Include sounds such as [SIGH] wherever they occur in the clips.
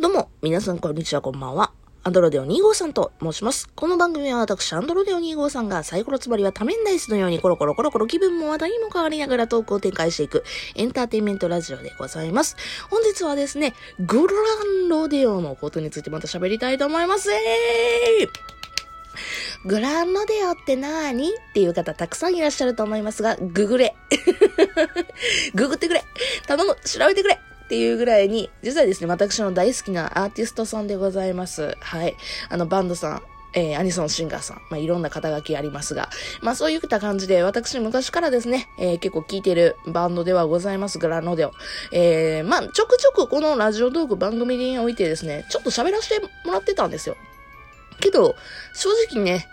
どうも、皆さんこんにちは、こんばんは。アンドロデオ2号さんと申します。この番組は私、アンドロデオ2号さんがサイコロつまりは多面ダイスのようにコロコロコロコロ気分も話題も変わりながらトークを展開していくエンターテインメントラジオでございます。本日はですね、グランロデオのことについてまた喋りたいと思います。えーグランロデオってなーに？っていう方たくさんいらっしゃると思いますが、ググれ。[LAUGHS] ググってくれ。頼む。調べてくれ。っていうぐらいに、実はですね、私の大好きなアーティストさんでございます。はい。あの、バンドさん。えー、アニソンシンガーさん。まあ、いろんな肩書きありますが。まあ、そういった感じで、私昔からですね、えー、結構聴いてるバンドではございます、グランロデオ。えー、まあ、ちょくちょくこのラジオトーク番組においてですね、ちょっと喋らせてもらってたんですよ。けど、正直ね、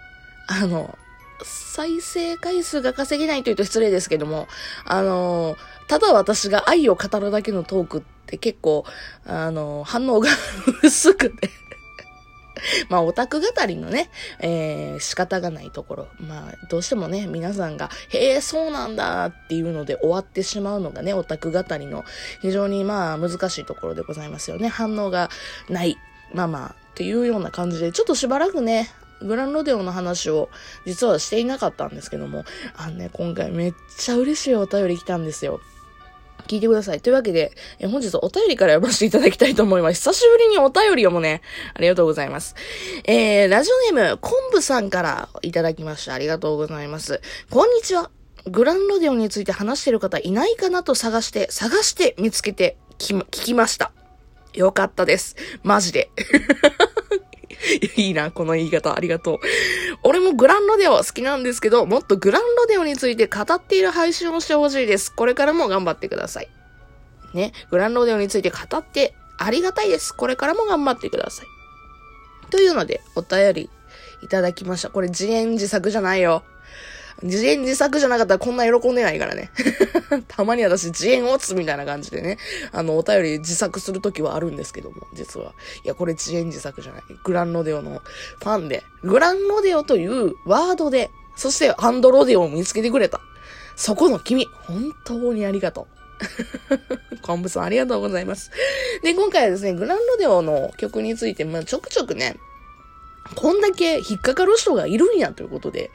あの、再生回数が稼げないというと失礼ですけども、あのただ私が愛を語るだけのトークって結構、あの反応が [LAUGHS] 薄くてまあ、オタク語りのね、えー、仕方がないところ。まあ、どうしてもね、皆さんが、へえ、そうなんだっていうので終わってしまうのがね、オタク語りの非常にまあ、難しいところでございますよね。反応がない。まあまあ、っていうような感じで、ちょっとしばらくね、グランロデオの話を実はしていなかったんですけども、あのね、今回めっちゃ嬉しいお便り来たんですよ。聞いてください。というわけで、え本日お便りから読ませていただきたいと思います。久しぶりにお便りをもね、ありがとうございます。えー、ラジオネーム、昆布さんからいただきました。ありがとうございます。こんにちは。グランロデオについて話してる方いないかなと探して、探して見つけてき、聞きました。よかったです。マジで。[LAUGHS] いいな、この言い方。ありがとう。俺もグランロデオ好きなんですけど、もっとグランロデオについて語っている配信をしてほしいです。これからも頑張ってください。ね、グランロデオについて語ってありがたいです。これからも頑張ってください。というので、お便りいただきました。これ自演自作じゃないよ。自演自作じゃなかったらこんな喜んでないからね。[LAUGHS] たまに私自演オツみたいな感じでね、あの、お便り自作するときはあるんですけども、実は。いや、これ自演自作じゃない。グランロデオのファンで、グランロデオというワードで、そしてハンドロデオを見つけてくれた。そこの君、本当にありがとう。[LAUGHS] 昆布さんありがとうございます。で、今回はですね、グランロデオの曲について、まあ、ちょくちょくね、こんだけ引っかかる人がいるんやということで、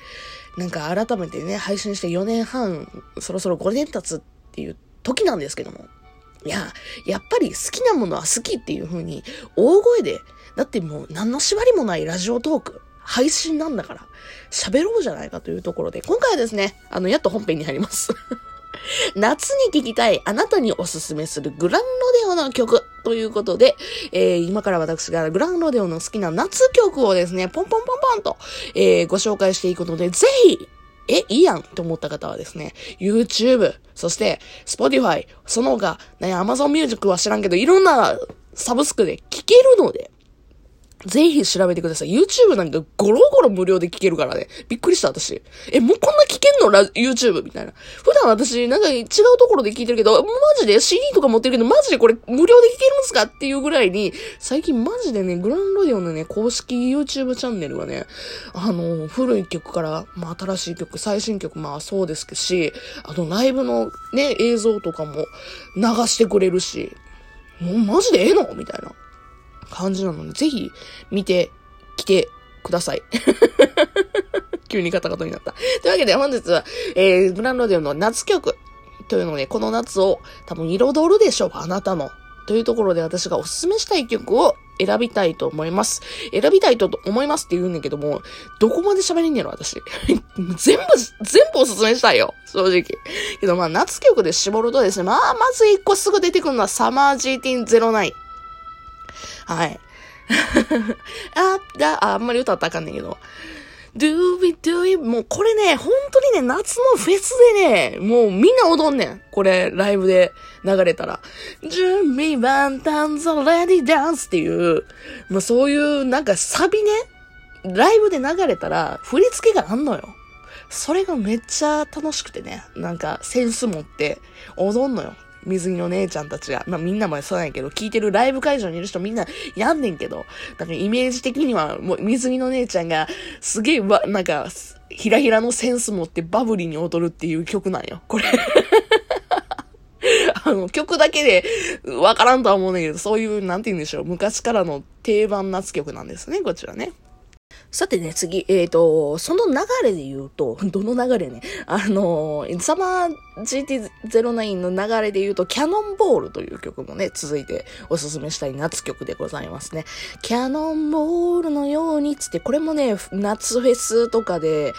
なんか改めてね、配信して4年半、そろそろ5年経つっていう時なんですけども。いや、やっぱり好きなものは好きっていう風に、大声で、だってもう何の縛りもないラジオトーク、配信なんだから、喋ろうじゃないかというところで、今回はですね、あの、やっと本編に入ります。[LAUGHS] 夏に聴きたいあなたにおすすめするグランロデオの曲ということで、えー、今から私がグランロデオの好きな夏曲をですね、ポンポンポンポンと、えー、ご紹介していくので、ぜひ、え、いいやんと思った方はですね、YouTube、そして Spotify、その他、ね、Amazon Music は知らんけど、いろんなサブスクで聴けるので、ぜひ調べてください。YouTube なんかゴロゴロ無料で聞けるからね。びっくりした、私。え、もうこんな聞けんの？ラ ?YouTube みたいな。普段私、なんか違うところで聞いてるけど、マジで？CD とか持ってるけど、マジでこれ無料で聞けるんすか？っていうぐらいに、最近マジでね、グランロディオのね、公式 YouTube チャンネルがね、あの、古い曲から、まあ新しい曲、最新曲、まあそうですし、あとライブのね、映像とかも流してくれるし、もうマジでええの？みたいな。感じなので、ぜひ見てきてください。[LAUGHS] 急にカタカタになった。というわけで本日は、えー、グランロデオの夏曲というので、この夏を多分彩るでしょう、あなたの。というところで私がおすすめしたい曲を選びたいと思います。選びたいと思いますって言うんだけども、どこまで喋れんねやろ、私。[LAUGHS] 全部、全部おすすめしたいよ。正直。けどまあ、夏曲で絞るとですね、まあ、まず一個すぐ出てくるのはサマー GT09。はい。あ、だ、あ、あんまり歌ったらあかんねんけど。do we do it もうこれね、本当にね、夏のフェスでね、もうみんな踊んねん。これ、ライブで流れたら。準備万端ぞレディダンスっていう、もうそういうなんかサビね、ライブで流れたら振り付けがあんのよ。それがめっちゃ楽しくてね、なんかセンス持って踊んのよ。水着の姉ちゃんたちが、まあみんなもそうなんやけど、聞いてるライブ会場にいる人みんなやんねんけど、なんかイメージ的にはもう水着の姉ちゃんがすげえわ、なんか、ひらひらのセンス持ってバブリーに踊るっていう曲なんよ、これ。[LAUGHS] あの、曲だけでわからんとは思うねんけど、そういう、なんて言うんでしょう、昔からの定番夏曲なんですね、こちらね。さてね、次、えっ、ー、と、その流れで言うと、[LAUGHS] どの流れね、あの、サマー GT09 の流れで言うと、キャノンボールという曲もね、続いておすすめしたい夏曲でございますね。キャノンボールのようにつって、これもね、夏フェスとかで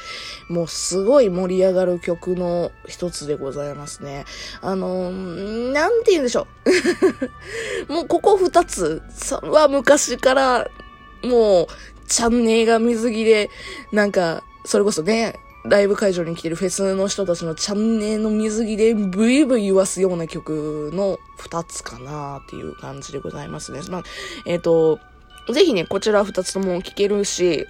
もうすごい盛り上がる曲の一つでございますね。あの、なんて言うんでしょう。[LAUGHS] もうここ二つは昔からもうチャンネルが水着で、なんか、それこそね、ライブ会場に来てるフェスの人たちのチャンネルの水着でブイブイ言わすような曲の二つかなっていう感じでございますね。まあ、えっ、ー、と、ぜひね、こちら二つとも聴けるし、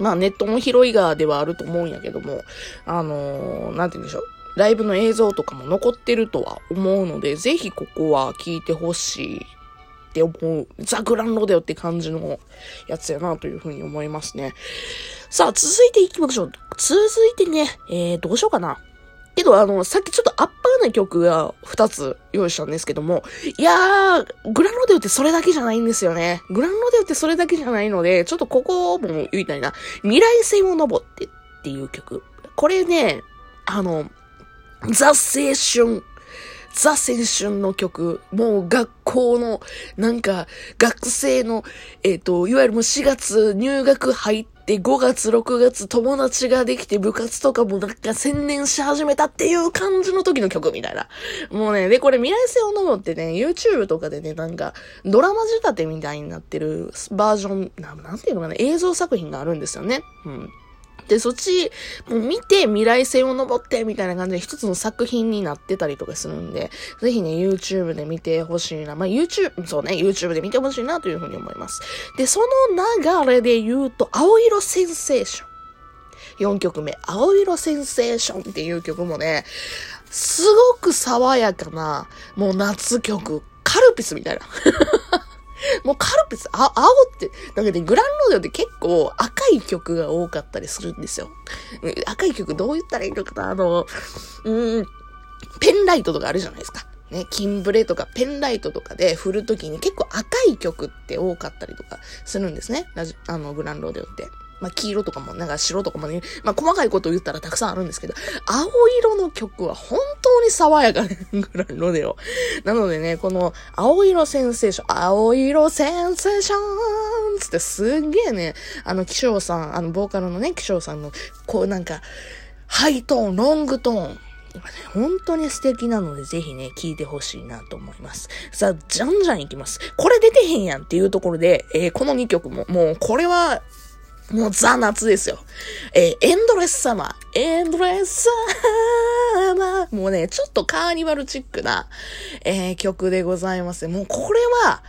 まあネットも広い側ではあると思うんやけども、あのー、なんて言うんでしょう。ライブの映像とかも残ってるとは思うので、ぜひここは聞いてほしいって思う、ザ・グランロデオって感じのやつやなというふうに思いますね。さあ、続いていきましょう。続いてね、えー、どうしようかな。けど、あの、さっきちょっとアッパーな曲が2つ用意したんですけども、いやー、グランロデオってそれだけじゃないんですよね。グランロデオってそれだけじゃないので、ちょっとここも言いたいな。未来線を登ってっていう曲。これね、あの、ザ・青春ザ青春の曲、もう学校の、なんか、学生の、えっ、ー、と、いわゆるもう4月入学入って、5月、6月友達ができて部活とかもなんか専念し始めたっていう感じの時の曲みたいな。もうね、で、これ未来性を飲むってね、YouTube とかでね、なんか、ドラマ仕立てみたいになってるバージョン、ななんていうのかな、映像作品があるんですよね。うん。で、そっち、もう見て未来線を登ってみたいな感じで一つの作品になってたりとかするんで、ぜひね、YouTube で見てほしいな。まあ、YouTube、そうね、YouTube で見てほしいなというふうに思います。で、その流れで言うと、青色センセーション。4曲目、青色センセーションっていう曲もね、すごく爽やかな、もう夏曲、カルピスみたいな。もうカルピス、あ、青って、なんかね、グランロデオって結構赤い曲が多かったりするんですよ。赤い曲どう言ったらいいのかな？あの、うん、ペンライトとかあるじゃないですか。ね、キンブレとかペンライトとかで振るときに結構赤い曲って多かったりとかするんですね。ラジあの、グランローデオって。まあ、黄色とかも、なんか白とかもね、まあ、細かいことを言ったらたくさんあるんですけど、青色の曲は本当に爽やかなぐらいのでよ。[LAUGHS] なのでね、この、青色センセーション、青色センセーションつってすっげえね、あの、気象さん、あの、ボーカルのね、気象さんの、こうなんか、ハイトーン、ロングトーン、本当に素敵なので、ぜひね、聞いてほしいなと思います。さあ、じゃんじゃんいきます。これ出てへんやんっていうところで、えー、この2曲も、もう、これは、もうザ夏ですよ。えー、エンドレスサマー。エンドレスサマー。もうね、ちょっとカーニバルチックな、えー、曲でございます。もうこれは、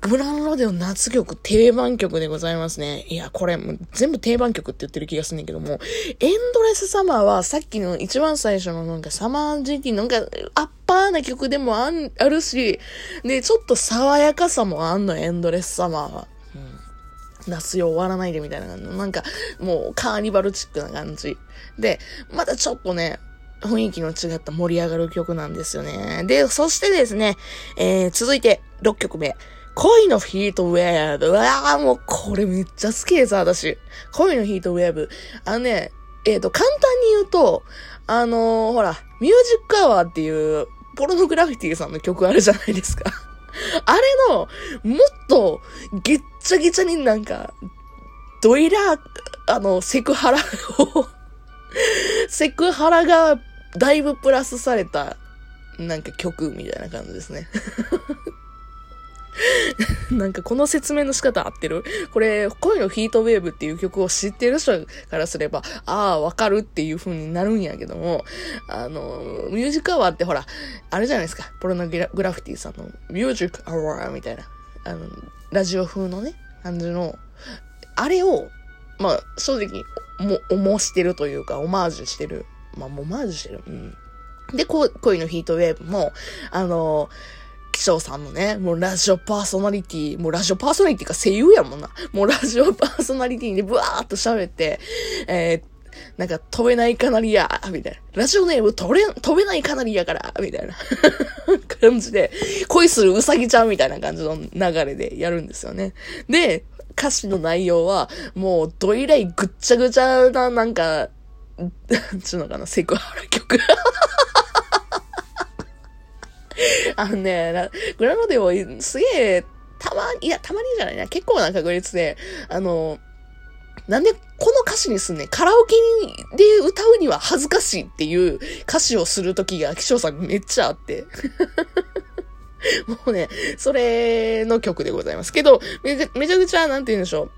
グランロデオ夏曲定番曲でございますね。いや、これ、もう全部定番曲って言ってる気がするんだけども、エンドレスサマーはさっきの一番最初のなんかサマー時期なんかアッパーな曲でもあるし、で、ちょっと爽やかさもあんの、エンドレスサマーは。夏よ終わらないでみたいな感じの、なんか、もうカーニバルチックな感じ。で、またちょっとね、雰囲気の違った盛り上がる曲なんですよね。で、そしてですね、えー、続いて6曲目。恋のヒートウェーブ。うわーもうこれめっちゃ好きです、私。恋のヒートウェーブ。あのね、えっ、ー、と、簡単に言うと、あのー、ほら、ミュージックアワーっていう、ポルノグラフィティさんの曲あるじゃないですか。あれの、もっと、げっちゃげちゃになんか、ドイラーあの、セクハラを [LAUGHS] セクハラがだいぶプラスされた、なんか曲みたいな感じですね。[LAUGHS] なんかこの説明の仕方合ってる？これ、恋のヒートウェーブっていう曲を知ってる人からすれば、ああ、わかるっていう風になるんやけども、あの、ミュージックアワーってほら、あれじゃないですか。ポロノグラフィティさんのミュージックアワーみたいな、あの、ラジオ風のね、感じの、あれを、まあ、正直、も、思してるというか、オマージュしてる。まあ、オマージュしてる。うん。で、恋のヒートウェーブも、あの気象さんのね、もうラジオパーソナリティ、もうラジオパーソナリティか声優やもんな。もうラジオパーソナリティでブワーっと喋って、えー、なんか飛べないカナリア、みたいな。ラジオネーム飛れ、飛べないカナリアから、みたいな [LAUGHS] 感じで、恋するうさぎちゃんみたいな感じの流れでやるんですよね。で、歌詞の内容は、もう、どいらいぐっちゃぐちゃな、なんか、[LAUGHS] なんちゅうのかな、セクハラ曲。[LAUGHS] [LAUGHS] あのね、グラノデオ、すげえ、たまに、いや、たまにじゃないな、結構な確率で、あの、なんでこの歌詞にすんねんカラオケで歌うには恥ずかしいっていう歌詞をするときが、気象さんめっちゃあって。[LAUGHS] もうね、それの曲でございますけど、めちゃめちゃくちゃ、なんて言うんでしょう。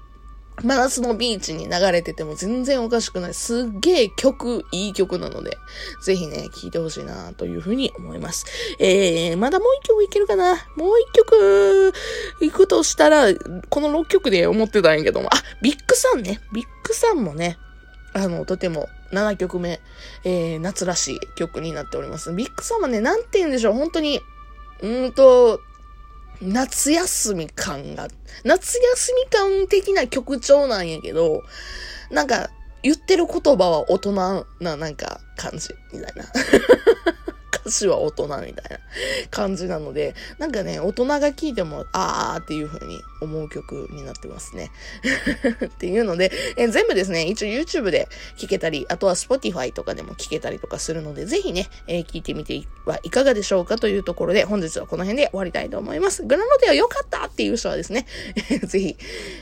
真夏のビーチに流れてても全然おかしくない。すっげえ曲、いい曲なので、ぜひね、聴いてほしいなというふうに思います。えー、まだもう一曲いけるかな？もう一曲、行くとしたら、この6曲で思ってたんやけども、あ、ビッグサンね。ビッグサンもね、あの、とても7曲目、えー、夏らしい曲になっております。ビッグサンはね、なんて言うんでしょう、本当に、うんと、夏休み感が、夏休み感的な曲調なんやけど、なんか、言ってる言葉は大人ななんか感じ、みたいな。歌詞は大人みたいな感じなので、なんかね、大人が聴いても、あーっていう風に思う曲になってますね。[LAUGHS] っていうので、え全部ですね、一応 YouTube で聴けたり、あとは Spotify とかでも聴けたりとかするので、ぜひね、えー、聞いてみてはいかがでしょうかというところで、本日はこの辺で終わりたいと思います。グラノテは良かったっていう人はですね、[LAUGHS] ぜひ、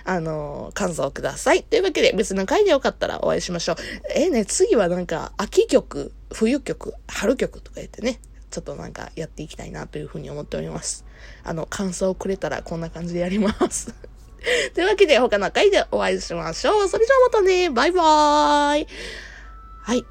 あのー、感想ください。というわけで、別の回でよかったらお会いしましょう。えー、ね、次はなんか、秋曲、冬曲、春曲とか言ってね、ちょっとなんかやっていきたいなというふうに思っております。あの、感想をくれたらこんな感じでやります。[LAUGHS] というわけで他の回でお会いしましょう。それじゃあまたね。バイバーイ。はい。